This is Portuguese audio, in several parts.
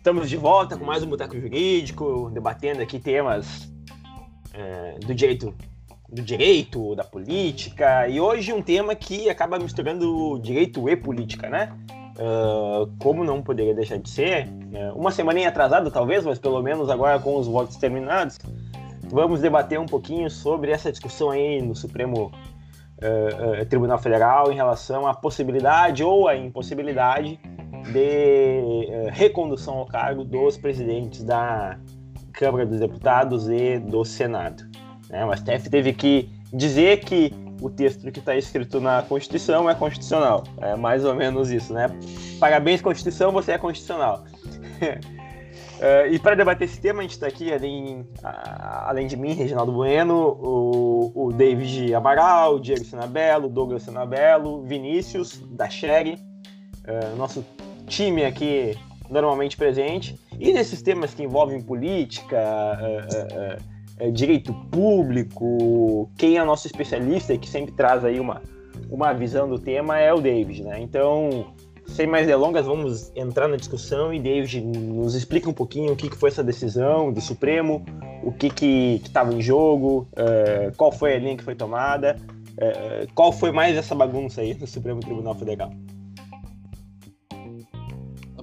Estamos de volta com mais um Boteco Jurídico, debatendo aqui temas é, do direito do direito, da política, e hoje um tema que acaba misturando direito e política, né? Uh, como não poderia deixar de ser, uh, uma semaninha atrasada talvez, mas pelo menos agora com os votos terminados, vamos debater um pouquinho sobre essa discussão aí no Supremo uh, Tribunal Federal em relação à possibilidade ou à impossibilidade de recondução ao cargo dos presidentes da Câmara dos Deputados e do Senado. Né? O STF teve que dizer que o texto que está escrito na Constituição é constitucional. É mais ou menos isso, né? Parabéns, Constituição, você é constitucional. uh, e para debater esse tema, a gente está aqui, além, além de mim, Reginaldo Bueno, o, o David Amaral, o Diego Sinabelo, Douglas Sinabelo, Vinícius, da Sherry, uh, nosso time aqui normalmente presente. E nesses temas que envolvem política, uh, é, direito público, quem é nosso especialista e que sempre traz aí uma, uma visão do tema é o David, né? Então, sem mais delongas, vamos entrar na discussão e David nos explica um pouquinho o que, que foi essa decisão do Supremo, o que estava em jogo, uh, qual foi a linha que foi tomada, uh, qual foi mais essa bagunça aí no Supremo Tribunal Federal.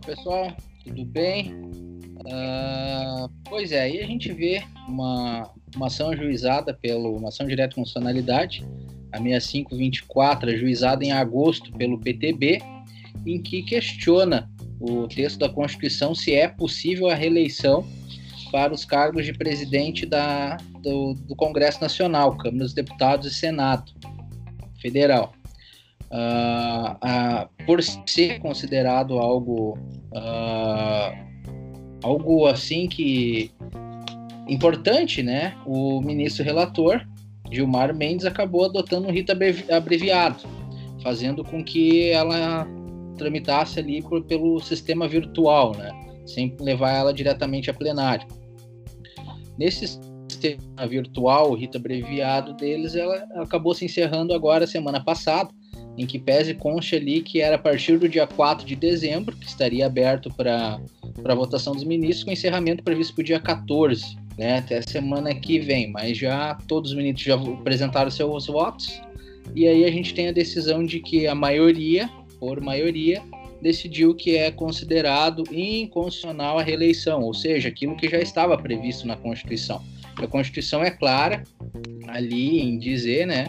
Pessoal, tudo bem? Uh, pois é, aí a gente vê uma, uma ação ajuizada pelo uma ação direta de constitucionalidade, a 6524, ajuizada em agosto pelo PTB, em que questiona o texto da Constituição se é possível a reeleição para os cargos de presidente da, do, do Congresso Nacional, Câmara dos Deputados e Senado Federal. Uh, por ser considerado algo uh, algo assim que importante, né? O ministro relator Gilmar Mendes acabou adotando um rito abreviado, fazendo com que ela tramitasse ali por, pelo sistema virtual, né? Sem levar ela diretamente a plenário. Nesse sistema virtual, o rito abreviado deles, ela acabou se encerrando agora semana passada, em que pese conste ali que era a partir do dia 4 de dezembro, que estaria aberto para a votação dos ministros, com encerramento previsto para o dia 14, né, até a semana que vem. Mas já todos os ministros já apresentaram seus votos, e aí a gente tem a decisão de que a maioria, por maioria, decidiu que é considerado inconstitucional a reeleição, ou seja, aquilo que já estava previsto na Constituição. A Constituição é clara ali em dizer, né,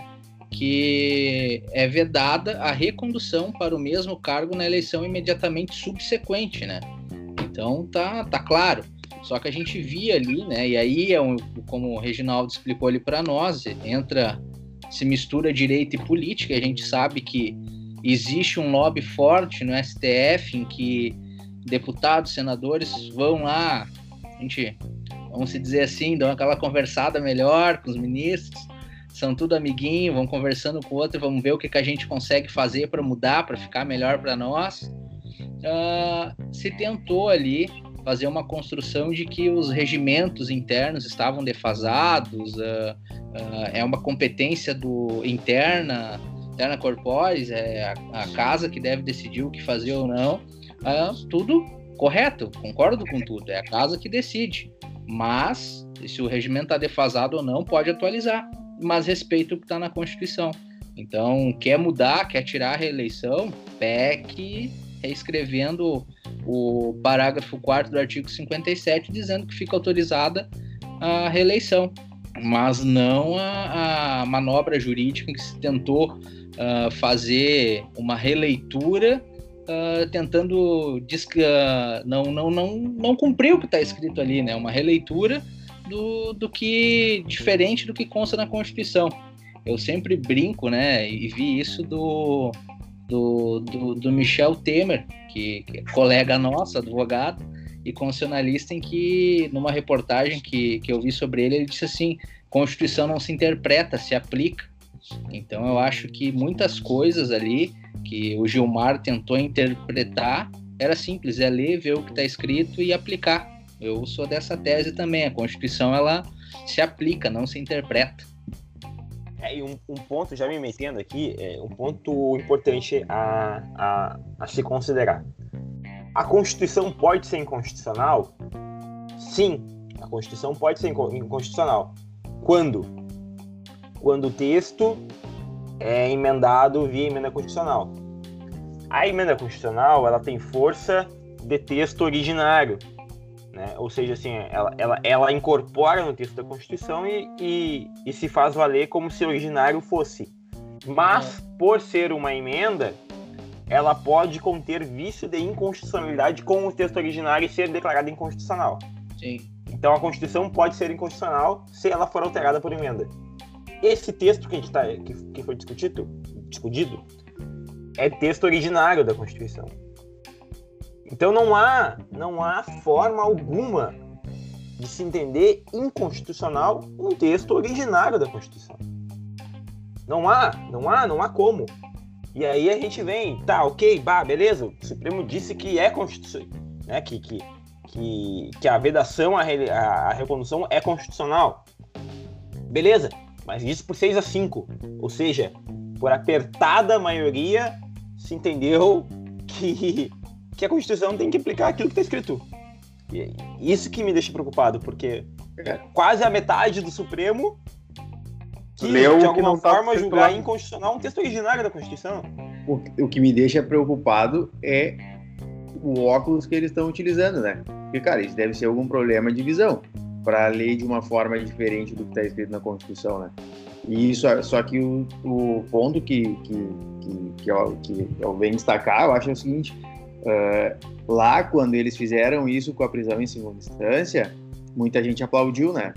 que é vedada a recondução para o mesmo cargo na eleição imediatamente subsequente, né? Então tá, tá claro. Só que a gente via ali, né? E aí é um, como o Reginaldo explicou ali para nós, entra se mistura direito e política. A gente sabe que existe um lobby forte no STF em que deputados, senadores vão lá, a gente, vamos se dizer assim, dão aquela conversada melhor com os ministros são tudo amiguinho, vão conversando com o outro, vamos ver o que, que a gente consegue fazer para mudar, para ficar melhor para nós. Uh, se tentou ali fazer uma construção de que os regimentos internos estavam defasados, uh, uh, é uma competência do interna, interna corporis, é a, a, casa que deve decidir o que fazer ou não. tudo correto, concordo com tudo, é a casa que decide. Mas se o regimento está defasado ou não, pode atualizar mas respeita o que está na Constituição. Então, quer mudar, quer tirar a reeleição, PEC reescrevendo o parágrafo 4 do artigo 57, dizendo que fica autorizada a reeleição, mas não a, a manobra jurídica que se tentou uh, fazer uma releitura uh, tentando uh, não, não, não, não cumprir o que está escrito ali, né? Uma releitura do, do que diferente do que consta na Constituição. Eu sempre brinco, né, e vi isso do, do, do, do Michel Temer, que, que, é colega nosso, advogado e constitucionalista, em que, numa reportagem que, que eu vi sobre ele, ele disse assim: Constituição não se interpreta, se aplica. Então eu acho que muitas coisas ali que o Gilmar tentou interpretar era simples, é ler, ver o que está escrito e aplicar. Eu sou dessa tese também. A Constituição ela se aplica, não se interpreta. É, e um, um ponto, já me metendo aqui, é, um ponto importante a, a, a se considerar. A Constituição pode ser inconstitucional? Sim, a Constituição pode ser inconstitucional. Quando? Quando o texto é emendado via emenda constitucional. A emenda constitucional ela tem força de texto originário, né? ou seja, assim, ela, ela, ela incorpora no texto da Constituição e, e, e se faz valer como se originário fosse. Mas, por ser uma emenda, ela pode conter vício de inconstitucionalidade com o texto originário e ser declarada inconstitucional. Sim. Então a Constituição pode ser inconstitucional se ela for alterada por emenda. Esse texto que, a gente tá, que, que foi discutido, discutido é texto originário da Constituição. Então não há, não há forma alguma de se entender inconstitucional um texto originário da Constituição. Não há, não há, não há como. E aí a gente vem, tá, ok, bah, beleza, o Supremo disse que é constitucional, né, que, que, que, que a vedação, a, a, a recondução é constitucional. Beleza, mas isso por 6 a 5. Ou seja, por apertada maioria se entendeu que, que a Constituição tem que aplicar aquilo que está escrito. E isso que me deixa preocupado, porque é quase a metade do Supremo que, Leu de alguma tá forma, tá julgar inconstitucional um texto originário da Constituição. O, o que me deixa preocupado é o óculos que eles estão utilizando, né? Porque, cara, isso deve ser algum problema de visão para ler de uma forma diferente do que está escrito na Constituição, né? E isso, só que o, o ponto que, que, que, que, eu, que eu venho destacar, eu acho é o seguinte, uh, lá quando eles fizeram isso com a prisão em segunda instância, muita gente aplaudiu, né?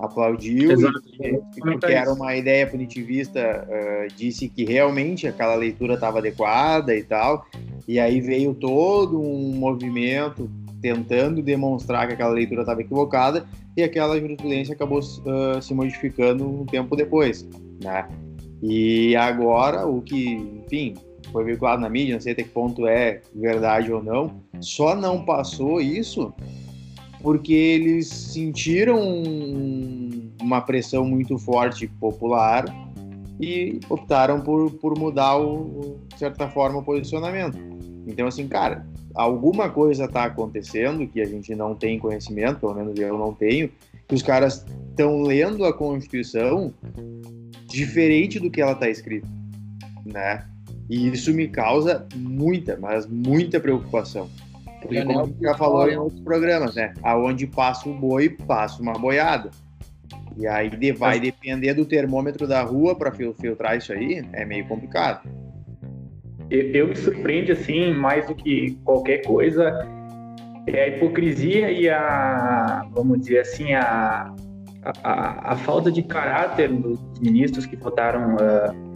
Aplaudiu, e, porque era uma ideia punitivista, uh, disse que realmente aquela leitura estava adequada e tal, e aí veio todo um movimento tentando demonstrar que aquela leitura estava equivocada e aquela jurisprudência acabou uh, se modificando um tempo depois, né? E agora o que, enfim, foi veiculado na mídia, não sei até que ponto é verdade ou não, só não passou isso porque eles sentiram uma pressão muito forte popular e optaram por, por mudar, o, de certa forma, o posicionamento. Então, assim, cara, alguma coisa está acontecendo que a gente não tem conhecimento, pelo menos eu não tenho, que os caras estão lendo a Constituição diferente do que ela está escrita, né? E isso me causa muita, mas muita preocupação. Porque, como a gente já falou em outros programas, né? Aonde passa o boi, passa uma boiada. E aí vai depender do termômetro da rua para filtrar isso aí, é meio complicado eu, eu me surpreende assim mais do que qualquer coisa é a hipocrisia e a vamos dizer assim a a, a falta de caráter dos ministros que votaram uh, uh,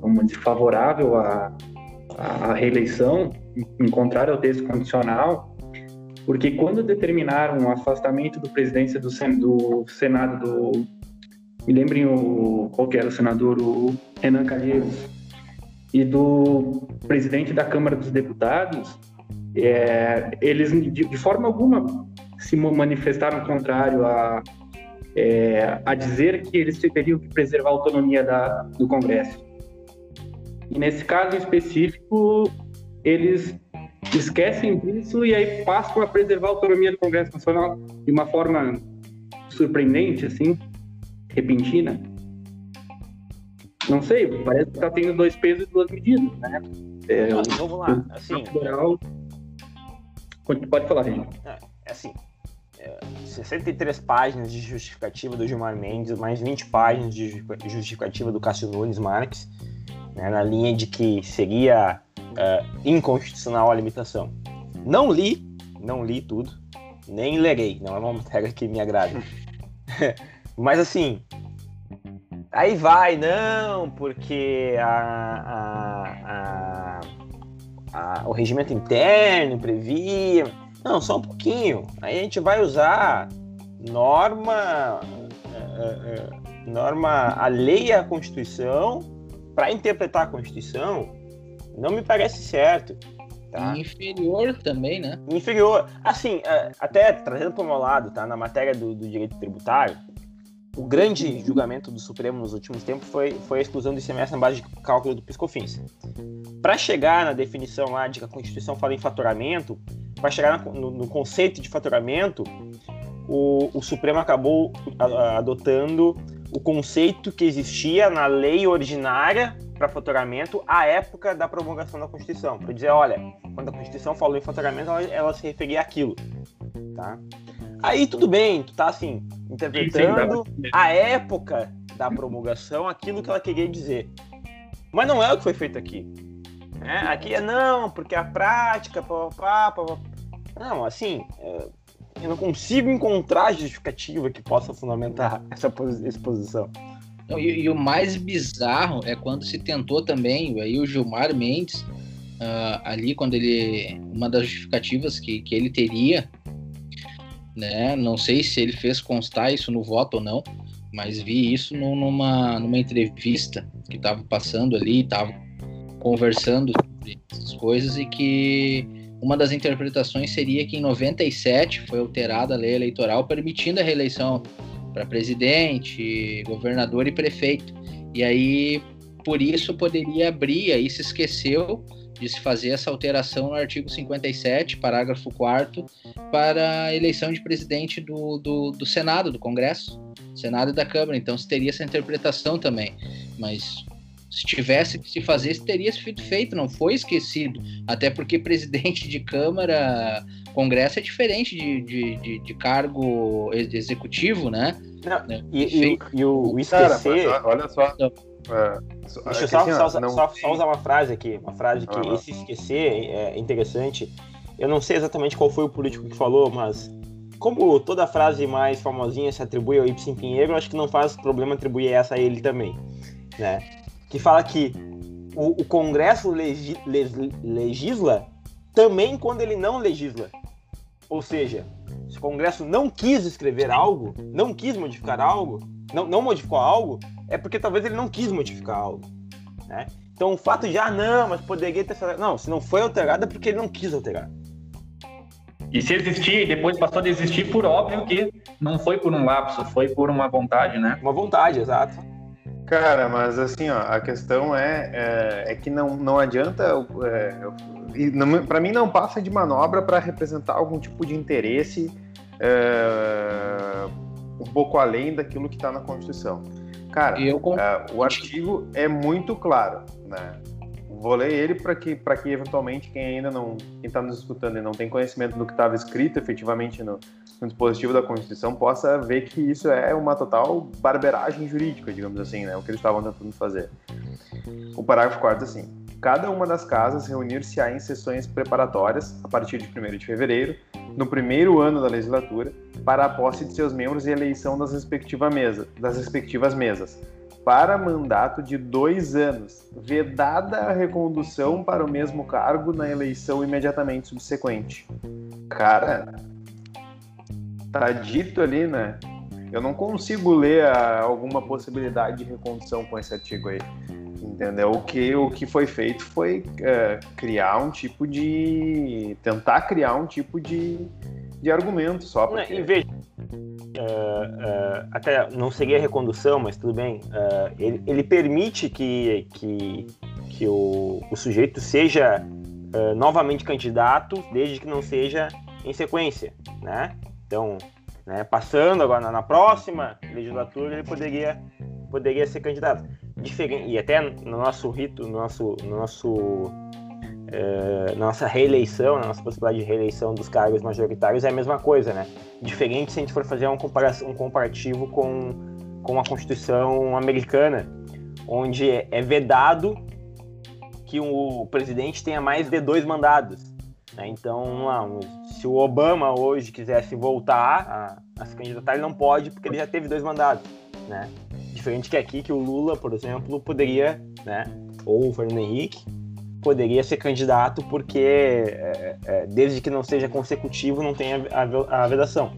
vamos dizer favorável à, à reeleição em contrário ao texto condicional porque quando determinaram o afastamento do presidência do, do Senado do me lembrem o qual era o senador o Renan Calheiros e do presidente da Câmara dos Deputados, é, eles de, de, forma alguma se manifestaram contrário a, é, a dizer que eles teriam que preservar a autonomia da, do Congresso. E nesse caso específico, eles esquecem disso e aí passam a preservar a autonomia do Congresso Nacional de uma forma surpreendente, assim, repentina. Não sei, parece que tá tendo dois pesos e duas medidas, né? É, vamos lá, assim. Federal... Pode falar, gente. É, é assim. É, 63 páginas de justificativa do Gilmar Mendes, mais 20 páginas de justificativa do Cássio Nunes Marques, né, na linha de que seria uh, inconstitucional a limitação. Não li, não li tudo, nem lerei, não é uma matéria que me agrada. Mas assim, Aí vai, não, porque a, a, a, o regimento interno previa. Não, só um pouquinho. Aí a gente vai usar norma, é, é, norma alheia à Constituição para interpretar a Constituição. Não me parece certo. Tá? Inferior também, né? Inferior. Assim, é, até trazendo para o meu lado, tá? Na matéria do, do direito tributário, o grande julgamento do Supremo nos últimos tempos foi, foi a exclusão do ICMS na base de cálculo do Piscofins. Para chegar na definição lá de que a Constituição fala em faturamento, para chegar no, no, conceito de faturamento, o, o Supremo acabou adotando o conceito que existia na lei ordinária para faturamento à época da promulgação da Constituição. Para dizer, olha, quando a Constituição falou em faturamento, ela, ela se referia àquilo. Tá? Aí tudo bem, tu tá assim, interpretando a época da promulgação, aquilo que ela queria dizer. Mas não é o que foi feito aqui. É, aqui é não, porque a prática, pá, pá, pá, Não, assim, é, eu não consigo encontrar justificativa que possa fundamentar essa exposição. E, e, o mais bizarro é quando se tentou também, aí o Gilmar Mendes, uh, ali quando ele. Uma das justificativas que, que ele teria, né? Não sei se ele fez constar isso no voto ou não, mas vi isso numa, numa entrevista que estava passando ali, estava conversando sobre essas coisas e que uma das interpretações seria que em 97 foi alterada a lei eleitoral permitindo a reeleição para presidente, governador e prefeito. E aí, por isso, poderia abrir, aí se esqueceu de se fazer essa alteração no artigo 57, parágrafo 4 para a eleição de presidente do, do, do Senado, do Congresso, Senado e da Câmara. Então, se teria essa interpretação também. Mas se tivesse que se fazer, isso teria sido feito, não foi esquecido. Até porque presidente de Câmara, Congresso é diferente de, de, de, de cargo executivo, né? Não, né? e, e, e, o, o esquecer. Cara, olha só. É, Deixa eu só, assim, só, não... só, só, usar uma frase aqui, uma frase que esse esquecer é interessante. Eu não sei exatamente qual foi o político que falou, mas como toda frase mais famosinha se atribui ao Ibsen Pinheiro, acho que não faz problema atribuir essa a ele também, né? Que fala que o, o Congresso legi, legisla também quando ele não legisla. Ou seja, se o Congresso não quis escrever algo, não quis modificar algo, não, não modificou algo, é porque talvez ele não quis modificar algo. Né? Então o fato de, ah, não, mas poderia ter. Não, se não foi alterado é porque ele não quis alterar. E se existir e depois passou a existir, por óbvio que não foi por um lapso, foi por uma vontade, né? Uma vontade, exato. Cara, mas assim, ó, a questão é, é, é que não, não adianta. É, para mim, não passa de manobra para representar algum tipo de interesse é, um pouco além daquilo que está na Constituição. Cara, é, o artigo é muito claro, né? Vou ler ele para que, que eventualmente quem ainda não, quem está nos escutando e não tem conhecimento do que estava escrito efetivamente no, no dispositivo da Constituição possa ver que isso é uma total barberagem jurídica, digamos assim, né? O que eles estavam tentando fazer. O parágrafo 4 assim: cada uma das casas reunir-se-á em sessões preparatórias a partir de 1 de fevereiro, no primeiro ano da legislatura, para a posse de seus membros e eleição das, respectiva mesa, das respectivas mesas, para mandato de dois anos, vedada a recondução para o mesmo cargo na eleição imediatamente subsequente. Cara, tá dito ali, né? Eu não consigo ler a, alguma possibilidade de recondução com esse artigo aí. Entendeu? O que, o que foi feito foi é, criar um tipo de. tentar criar um tipo de, de argumento só para. Em vez. Uh, uh, até não seria recondução, mas tudo bem. Uh, ele, ele, permite que, que, que o, o sujeito seja novamente candidato, desde que não seja em sequência, né? Então, né, passando agora na, na, próxima legislatura, ele poderia, poderia ser candidato. Diferente, e até no nosso rito, no nosso, no nosso, é, nossa reeleição, na nossa possibilidade de reeleição dos cargos majoritários é a mesma coisa, né? Diferente se a gente for fazer um, comparação, um comparativo com, com a Constituição americana, onde é, é vedado que o presidente tenha mais de dois mandados. Né? Então, se o Obama hoje quisesse voltar a, a, se candidatar, ele não pode, porque ele já teve dois mandatos. Né? Diferente que aqui, que o Lula, por exemplo, poderia, né? ou o Fernando Henrique, poderia ser candidato porque, é, é, desde que não seja consecutivo, não tem a, a, vedação.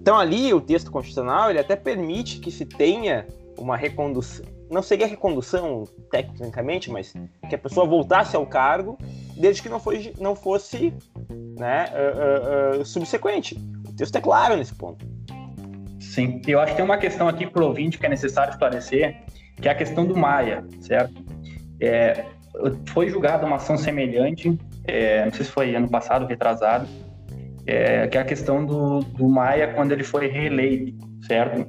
Então, ali, o texto constitucional, ele até permite que se tenha uma recondução, não seria recondução tecnicamente, mas que a pessoa voltasse ao cargo desde que não, foi, não fosse né, uh, uh, subsequente. O texto é claro nesse ponto. Sim, eu acho que tem uma questão aqui para o ouvinte que é necessário esclarecer, que é a questão do Maia, certo? É, foi julgada uma ação semelhante, é, não sei se foi ano passado, retrasado, é, que é a questão do, do Maia quando ele foi reeleito, certo?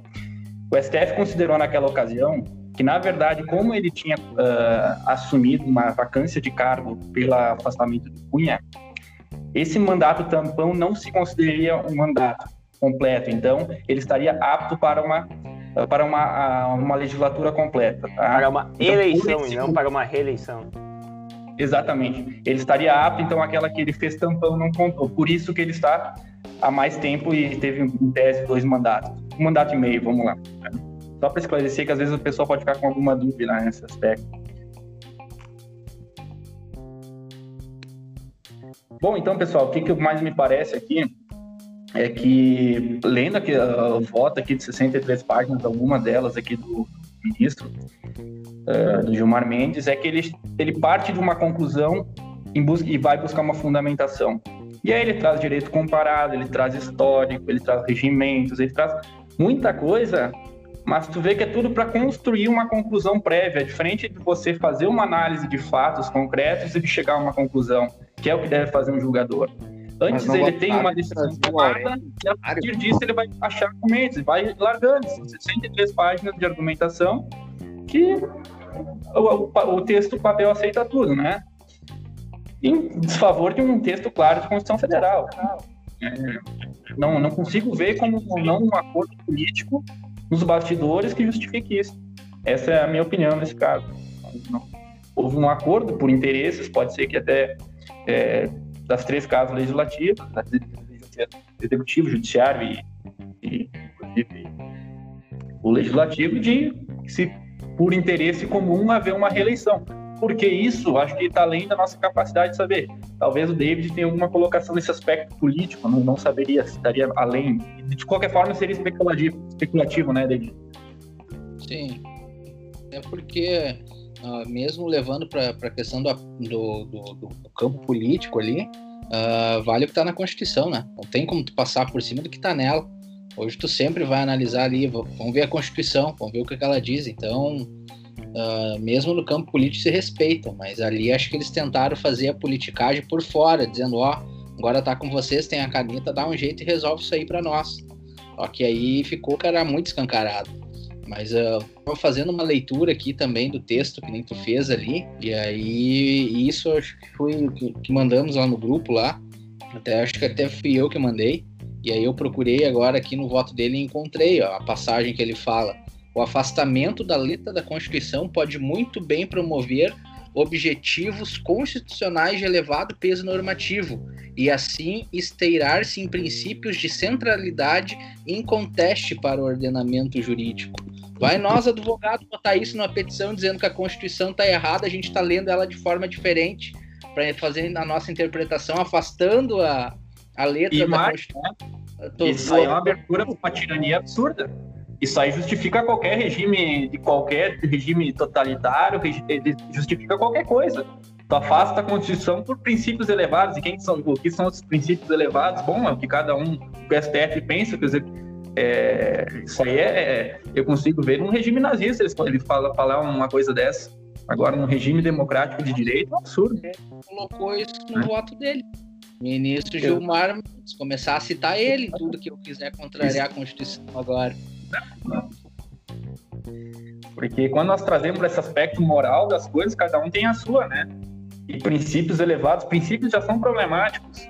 O STF considerou naquela ocasião que, na verdade, como ele tinha uh, assumido uma vacância de cargo pelo afastamento do Cunha, esse mandato tampão não se consideraria um mandato completo, então ele estaria apto para uma para uma, uma legislatura completa. Tá? Para uma então, eleição e não para uma reeleição. Exatamente. Ele estaria apto, então aquela que ele fez tampão não contou. Por isso que ele está há mais tempo e teve em tese dois mandatos. Um mandato e meio, vamos lá. Só para esclarecer que às vezes o pessoal pode ficar com alguma dúvida nesse aspecto. Bom, então, pessoal, o que, que mais me parece aqui é que, lendo aqui a voto aqui de 63 páginas, alguma delas aqui do ministro, uh, do Gilmar Mendes, é que ele, ele parte de uma conclusão busca, e vai buscar uma fundamentação. E aí ele traz direito comparado, ele traz histórico, ele traz regimentos, ele traz muita coisa, mas tu vê que é tudo para construir uma conclusão prévia, diferente de você fazer uma análise de fatos concretos e de chegar a uma conclusão, que é o que deve fazer um julgador. Antes ele tem uma decisão tomada e a partir disso ele vai achar argumentos, vai largando 63 páginas de argumentação que o, o, o texto, o papel aceita tudo, né? Em desfavor de um texto claro de Constituição Federal. É, não, não consigo ver como não um acordo político nos bastidores que justifique isso. Essa é a minha opinião nesse caso. Houve um acordo por interesses, pode ser que até é, das três casas legislativas, executivo, judiciário e, e inclusive o legislativo, de se por interesse comum haver uma reeleição. Porque isso, acho que está além da nossa capacidade de saber. Talvez o David tenha alguma colocação nesse aspecto político, não, não saberia se estaria além. De qualquer forma, seria especulativo, especulativo né, David? Sim. É porque uh, mesmo levando para a questão do, do, do, do, campo político ali, uh, vale o que está na Constituição, né? Não tem como tu passar por cima do que está nela. Hoje tu sempre vai analisar ali, vamos ver a Constituição, vamos ver o que ela diz. Então, uh, mesmo no campo político se respeitam, mas ali acho que eles tentaram fazer a politicagem por fora, dizendo, ó, oh, agora tá com vocês, tem a caneta, dá um jeito e resolve isso aí para nós. Só que aí ficou, cara, muito escancarado. Mas eu uh, fazendo uma leitura aqui também do texto que nem tu fez ali, e aí isso acho que foi o que, que mandamos lá no grupo lá. Até acho que até fui eu que mandei. E aí eu procurei agora aqui no voto dele e encontrei ó, a passagem que ele fala. O afastamento da letra da Constituição pode muito bem promover objetivos constitucionais de elevado peso normativo e assim esteirar-se em princípios de centralidade inconteste para o ordenamento jurídico. Vai nós, advogado, botar isso numa petição dizendo que a Constituição está errada, a gente está lendo ela de forma diferente para fazer a nossa interpretação, afastando a, a letra e da mais, Constituição. Né? Isso aí é uma abertura para uma tirania absurda. Isso aí justifica qualquer regime, de qualquer regime totalitário, justifica qualquer coisa. Tu afasta a Constituição por princípios elevados. E quem são, o que são os princípios elevados? Bom, é o que cada um, o STF pensa, quer dizer, é, isso aí é, é, eu consigo ver num regime nazista ele, ele fala falar uma coisa dessa. Agora, num regime democrático de direito, é um absurdo. Ele colocou isso no é. voto dele. Ministro Gilmar começar a citar ele tudo que eu quiser contrariar a Constituição agora. Porque quando nós trazemos esse aspecto moral das coisas, cada um tem a sua, né? E princípios elevados, princípios já são problemáticos.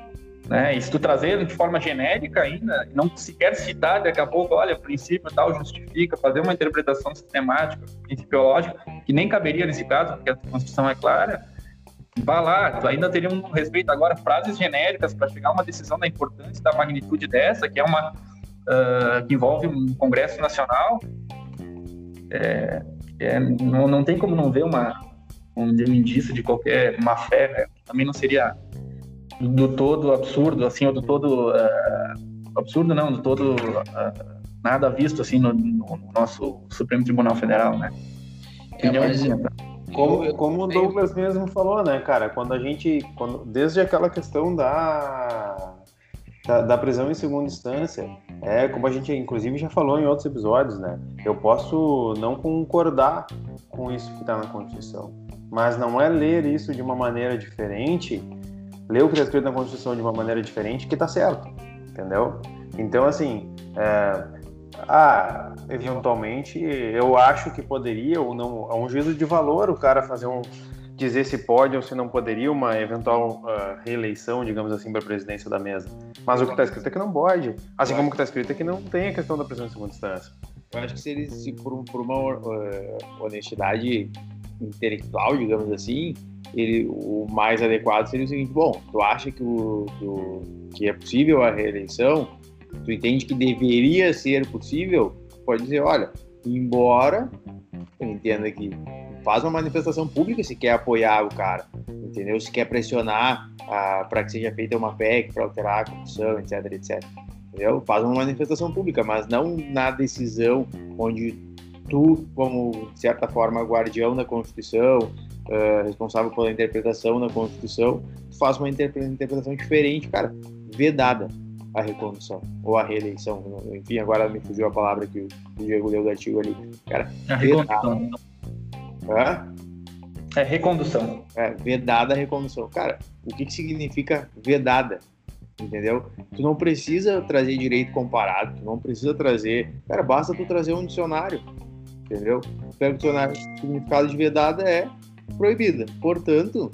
Né? E se tu trazer de forma genérica ainda, não sequer citar daqui a pouco, olha, princípio tal justifica, fazer uma interpretação sistemática, principiológica, que nem caberia nesse caso, porque a Constituição é clara, vá lá, tu ainda teria um respeito agora, frases genéricas para chegar a uma decisão da importância, da magnitude dessa, que é uma uh, que envolve um Congresso Nacional, é, é, não, não tem como não ver uma, um, um indício de qualquer má fé, né? também não seria do todo absurdo, assim, ou do todo uh, absurdo não, do todo uh, nada visto assim no, no, nosso Supremo Tribunal Federal, né? É, mas, como, como o Douglas mesmo falou, né, cara? Quando a gente, quando, desde aquela questão da da, da, prisão em segunda instância é como a gente inclusive já falou em outros episódios, né? Eu posso não concordar com isso que está na Constituição, mas não é ler isso de uma maneira diferente, ler o que está escrito na Constituição de uma maneira diferente que está certo, entendeu? Então assim, é, ah, eventualmente eu acho que poderia ou não, é um juízo de valor o cara fazer um dizer se pode ou se não poderia uma eventual uh, reeleição, digamos assim, para a presidência da mesa. Mas o que está escrito é que não pode. Assim como o que está escrito é que não tem a questão da prisão em segunda instância. Eu acho que se ele, se por, por uma uh, honestidade intelectual, digamos assim, ele, o mais adequado seria o seguinte: bom, tu acha que, o, do, que é possível a reeleição? Tu entende que deveria ser possível? Pode dizer, olha, embora eu entenda que faz uma manifestação pública se quer apoiar o cara, entendeu? Se quer pressionar ah, para que seja feita uma PEC para alterar a Constituição, etc, etc. Entendeu? Faz uma manifestação pública, mas não na decisão onde tu, como de certa forma guardião da Constituição, uh, responsável pela interpretação da Constituição, tu faz uma interpretação diferente, cara, vedada a recondução ou a reeleição, enfim, agora me fugiu a palavra que o Diego leu do artigo ali, cara, a recondução. É? É recondução. É, vedada a recondução. Cara, o que, que significa vedada? Entendeu? Tu não precisa trazer direito comparado, tu não precisa trazer. Cara, basta tu trazer um dicionário. Entendeu? Pega o dicionário, o significado de vedada é proibida. Portanto,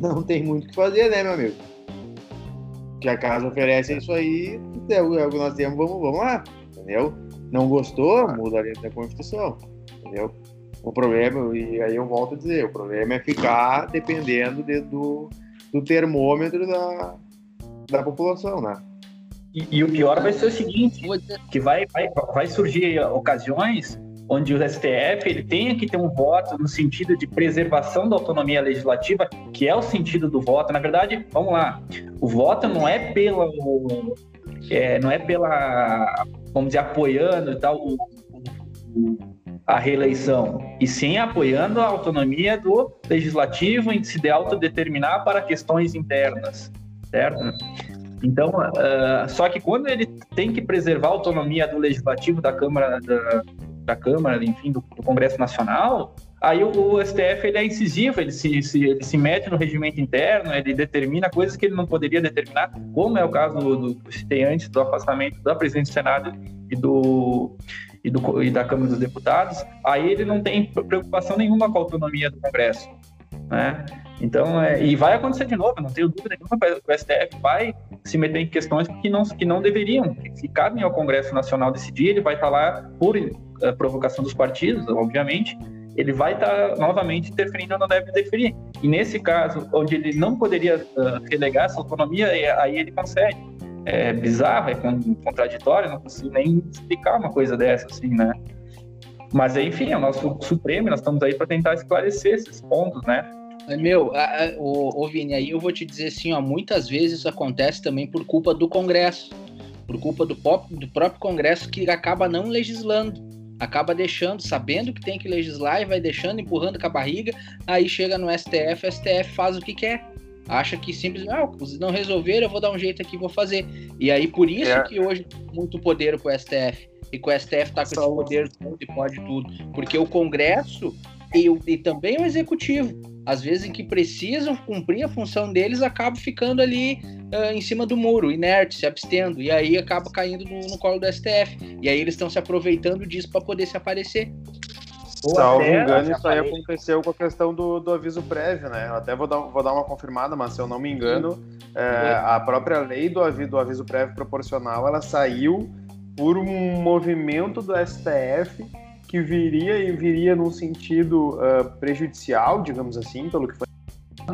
não tem muito o que fazer, né, meu amigo? Que a casa oferece isso aí, é o que nós temos, vamos, vamos lá. Entendeu? Não gostou, muda a letra da Constituição. Entendeu? O problema, e aí eu volto a dizer, o problema é ficar dependendo de, do, do termômetro da, da população, né? E, e, o pior vai ser o seguinte, que vai, vai, vai surgir ocasiões onde o STF ele tenha que ter um voto no sentido de preservação da autonomia legislativa, que é o sentido do voto. Na verdade, vamos lá, o voto não é pela, é, não é pela, vamos dizer, apoiando e tal o, o, a reeleição, e sim apoiando a autonomia do legislativo em se de autodeterminar para questões internas, certo? Então, uh, só que quando ele tem que preservar a autonomia do legislativo da Câmara, da, da Câmara, enfim, do, do, Congresso Nacional, aí o, o, STF ele é incisivo, ele se, se, ele se mete no regimento interno, ele determina coisas que ele não poderia determinar, como é o caso do, do citei antes, do afastamento da presidente do Senado e do e, do, e da Câmara dos Deputados, aí ele não tem preocupação nenhuma com a autonomia do Congresso. Né? Então, é, e vai acontecer de novo, não tenho dúvida nenhuma o STF vai se meter em questões que não, que não deveriam, que cabem ao Congresso Nacional decidir, ele vai estar lá por uh, provocação dos partidos, obviamente, ele vai estar novamente interferindo ou não deve interferir. E nesse caso, onde ele não poderia uh, relegar essa autonomia, aí ele consegue é bizarro, é contraditório, não consigo nem explicar uma coisa dessa, assim, né? Mas, enfim, é o nosso Supremo, nós estamos aí para tentar esclarecer esses pontos, né? Meu, a, a, o, o Vini, aí eu vou te dizer assim, ó, muitas vezes isso acontece também por culpa do Congresso, por culpa do, pop, do próprio Congresso que acaba não legislando, acaba deixando, sabendo que tem que legislar e vai deixando, empurrando com a barriga, aí chega no STF, o STF faz o que quer acha que simplesmente, ah, vocês não resolveram, eu vou dar um jeito aqui, vou fazer. E aí, por isso é. que hoje muito poder com o STF. E que o STF tá com Só esse poder tudo e pode tudo. Porque o Congresso e, o, e também o Executivo, às vezes em que precisam cumprir a função deles, acabam ficando ali uh, em cima do muro, inerte, se abstendo. E aí acaba caindo no, no colo do STF. E aí eles estão se aproveitando disso para poder se aparecer. Salvo engano, isso aí aconteceu com a questão do, do aviso prévio, né? Eu até vou dar, vou dar uma confirmada, mas se eu não me engano, é, a própria lei do aviso, do aviso prévio proporcional, ela saiu por um movimento do STF que viria e viria num sentido uh, prejudicial, digamos assim, pelo que foi.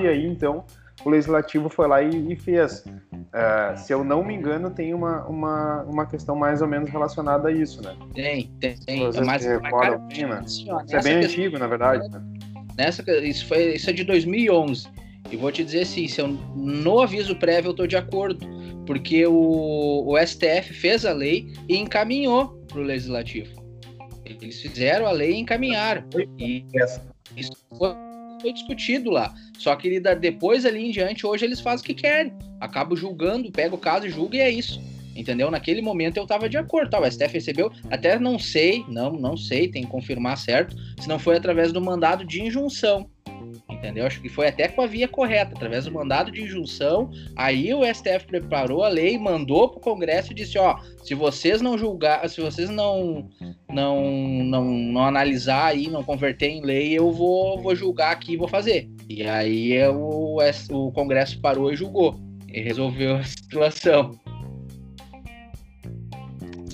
E aí, então, o legislativo foi lá e, e fez. Uh, se eu não me engano, tem uma, uma, uma questão mais ou menos relacionada a isso, né? Tem, tem. tem. Vocês Mas, recordam bem, né? Isso é bem questão, antigo, na verdade. Né? Nessa, isso, foi, isso é de 2011. E vou te dizer assim, se eu, no aviso prévio eu estou de acordo, porque o, o STF fez a lei e encaminhou para o Legislativo. Eles fizeram a lei e encaminharam. E isso foi foi discutido lá. Só que depois ali em diante, hoje eles fazem o que querem. Acabo julgando, pega o caso e julga e é isso. Entendeu? Naquele momento eu tava de acordo, tá? O STF recebeu, até não sei, não, não sei, tem que confirmar certo, se não foi através do mandado de injunção. Entendeu? Acho que foi até com a via correta, através do mandado de injunção. Aí o STF preparou a lei, mandou pro Congresso e disse: ó, se vocês não julgar, se vocês não não não, não analisar aí, não converter em lei, eu vou, vou julgar aqui e vou fazer. E aí o, o Congresso parou e julgou e resolveu a situação.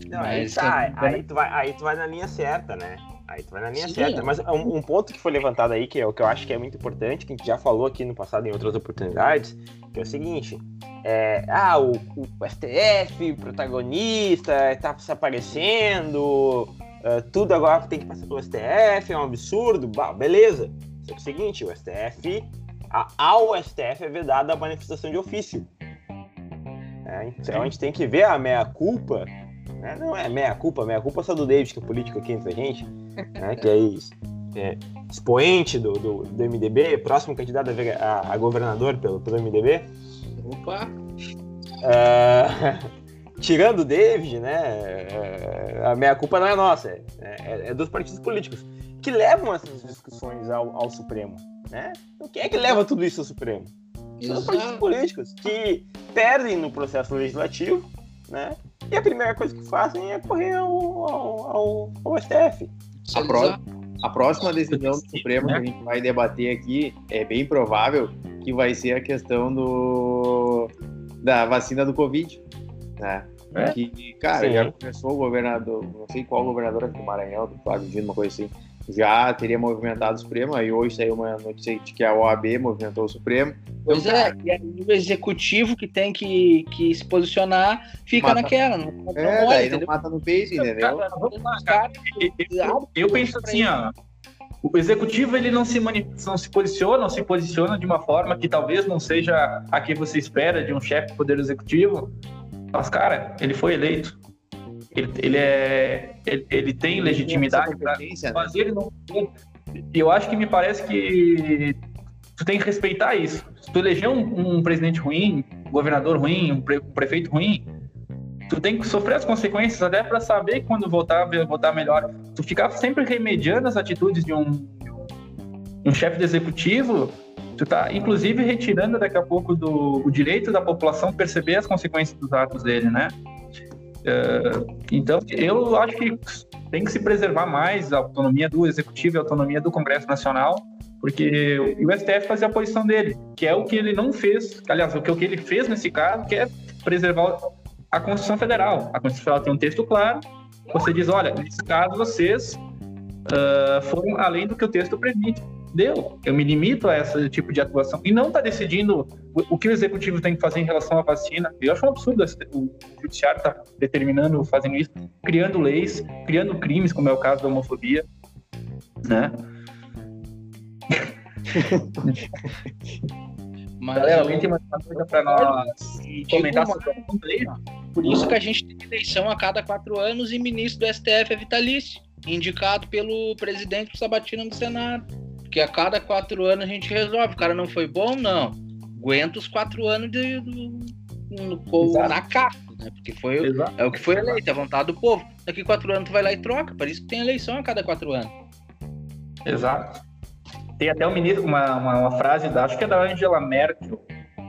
Não, aí, tá, aí, tu vai, aí tu vai na linha certa, né? Aí tu vai na linha Sim, certa. Mas um, um, ponto que foi levantado aí, que é o que eu acho que é muito importante, que a gente já falou aqui no passado em outras oportunidades, que é o seguinte. É, ah, o, o STF, protagonista, tá se aparecendo, uh, tudo agora tem que passar pelo STF, é um absurdo, bah, beleza. Só que é o seguinte, o STF, a, ao STF é vedada a manifestação de ofício. É, então a gente tem que ver a meia-culpa né? Não é meia culpa, meia culpa só do David, que é político aqui entre a gente, né? que é, isso, é expoente do, do, do, MDB, próximo candidato a, a, a governador pelo, pelo MDB. Opa! Uh, tirando o David, né? É, a meia culpa não é nossa, é, é, é, dos partidos políticos que levam essas discussões ao, ao Supremo, né? Então, quem é que leva tudo isso ao Supremo? São os partidos políticos que perdem no processo legislativo, né? E a primeira coisa que fazem é correr ao, ao, ao, STF. A, pró a próxima decisão do Supremo que a gente vai debater aqui é bem provável que vai ser a questão do, da vacina do Covid. Né? É? Que, cara, Sim. já começou o governador, não sei qual governador do Maranhão, do Flávio Dino, uma coisa assim já teria movimentado o Supremo, aí hoje saiu uma notícia de que a OAB movimentou o Supremo. Pois então, é, e aí o executivo que tem que, que se posicionar fica mata. naquela. Não, não é, daí entendeu? não mata no peito, entendeu? Cara, eu, eu penso assim, ó. O executivo ele não se, não se posiciona, não se posiciona de uma forma que talvez não seja a que você espera de um chefe do poder executivo. Mas, cara, ele foi eleito ele, ele, é, ele, ele tem legitimidade para fazer ele não. Eu acho que me parece que tu tem que respeitar isso. Se tu eleger um, um presidente ruim, um governador ruim, um, pre, um, prefeito ruim, tu tem que sofrer as consequências até para saber quando voltar, voltar melhor. Tu ficar sempre remediando as atitudes de um, um chefe de executivo, tu tá inclusive retirando daqui a pouco do o direito da população perceber as consequências dos atos dele, né? Uh, então, eu acho que tem que se preservar mais a autonomia do Executivo e a autonomia do Congresso Nacional, porque o STF fazia a posição dele, que é o que ele não fez, aliás, o que ele fez nesse caso, que é preservar a Constituição Federal. A Constituição Federal tem um texto claro, você diz, olha, nesse caso vocês uh, foram além do que o texto permite deu. Eu me limito a esse tipo de atuação. E não está decidindo o, que o executivo tem que fazer em relação à vacina. Eu acho um absurdo o judiciário estar tá determinando, fazendo isso, criando leis, criando crimes, como é o caso da homofobia, né? Mas Galera, alguém tem mais uma coisa para nós comentar sobre o Por isso que a gente tem eleição a cada quatro anos e ministro do STF é vitalício, indicado pelo presidente Sabatina do Senado. Porque a cada quatro anos a gente resolve. O cara não foi bom, não. Aguenta os quatro anos de, de, de na capa, né? Porque foi, é o que foi eleito, é a vontade do povo. Daqui quatro anos tu vai lá e troca. Por isso que tem eleição a cada quatro anos. Exato. Tem até um ministro, uma, uma, uma frase, da, acho que é da Angela Merkel.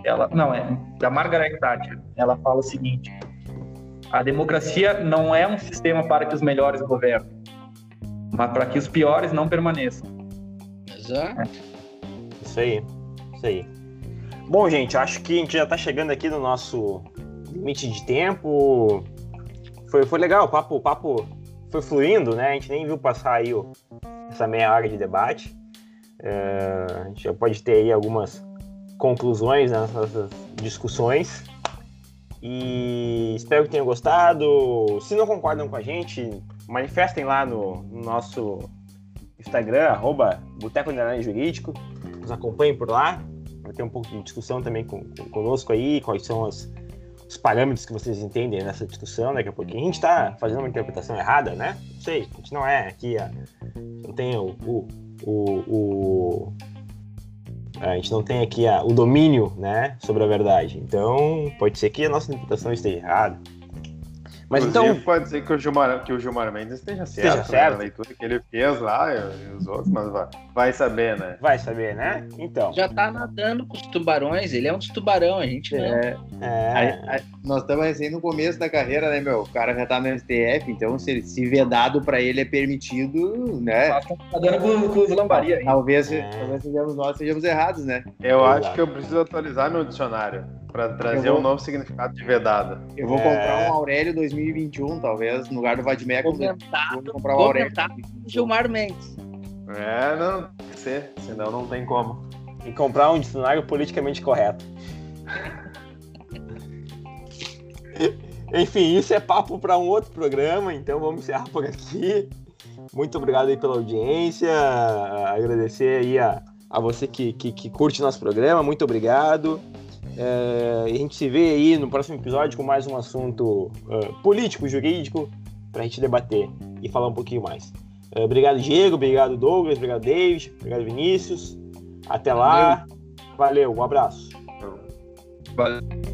Ela, não, é da Margaret Thatcher. Ela fala o seguinte: a democracia não é um sistema para que os melhores governem, mas para que os piores não permaneçam. Exato. Isso aí, isso aí. Bom, gente, acho que a gente já está chegando aqui no nosso limite de tempo. Foi, foi legal, o papo, o papo foi fluindo, né? A gente nem viu passar aí essa meia hora de debate. É, a gente já pode ter aí algumas conclusões nessas discussões. E espero que tenham gostado. Se não concordam com a gente, manifestem lá no, no nosso Instagram, arroba Boteco Jurídico. Nos acompanhem por lá. Vai ter um pouco de discussão também com, com, conosco aí, quais são as, os parâmetros que vocês entendem nessa discussão daqui a pouquinho. A gente está fazendo uma interpretação errada, né? Não sei, a gente não é aqui, a, não tem o, o, o, o A gente não tem aqui a, o domínio né, sobre a verdade. Então, pode ser que a nossa interpretação esteja errada. Mas Inclusive, então. Pode ser que o Gilmar, que o Gilmar Mendes esteja certo, esteja certo. Né, leitura que ele fez lá e os outros, mas vai, vai, saber, né? Vai saber, né? Então. Já tá nadando com os tubarões, ele é um dos tubarão, a gente não. É. é. nós estamos assim no começo da carreira, né, meu? O cara já tá no STF, então se, se vedado pra ele é permitido, né? Tá dando com, com os lambaria. Talvez, é. talvez sejamos nós sejamos errados, né? Eu Exato. acho que eu preciso atualizar meu dicionário para trazer vou... um novo significado de vedado. Eu vou é... comprar um Aurélio 2021, talvez, no lugar do Vadmeco. Vou comprar um Aurélio. Gilmar Mendes. É, não, tem que ser, senão não tem como. E comprar um dicionário politicamente correto. Enfim, isso é papo para um outro programa, então vamos encerrar por aqui. Muito obrigado aí pela audiência, agradecer aí a, a você que, que, que curte nosso programa, muito obrigado. É, a gente se vê aí no próximo episódio com mais um assunto uh, político, jurídico, para a gente debater e falar um pouquinho mais. Uh, obrigado, Diego. Obrigado, Douglas. Obrigado, David. Obrigado, Vinícius. Até lá. Valeu. Valeu um abraço. Valeu.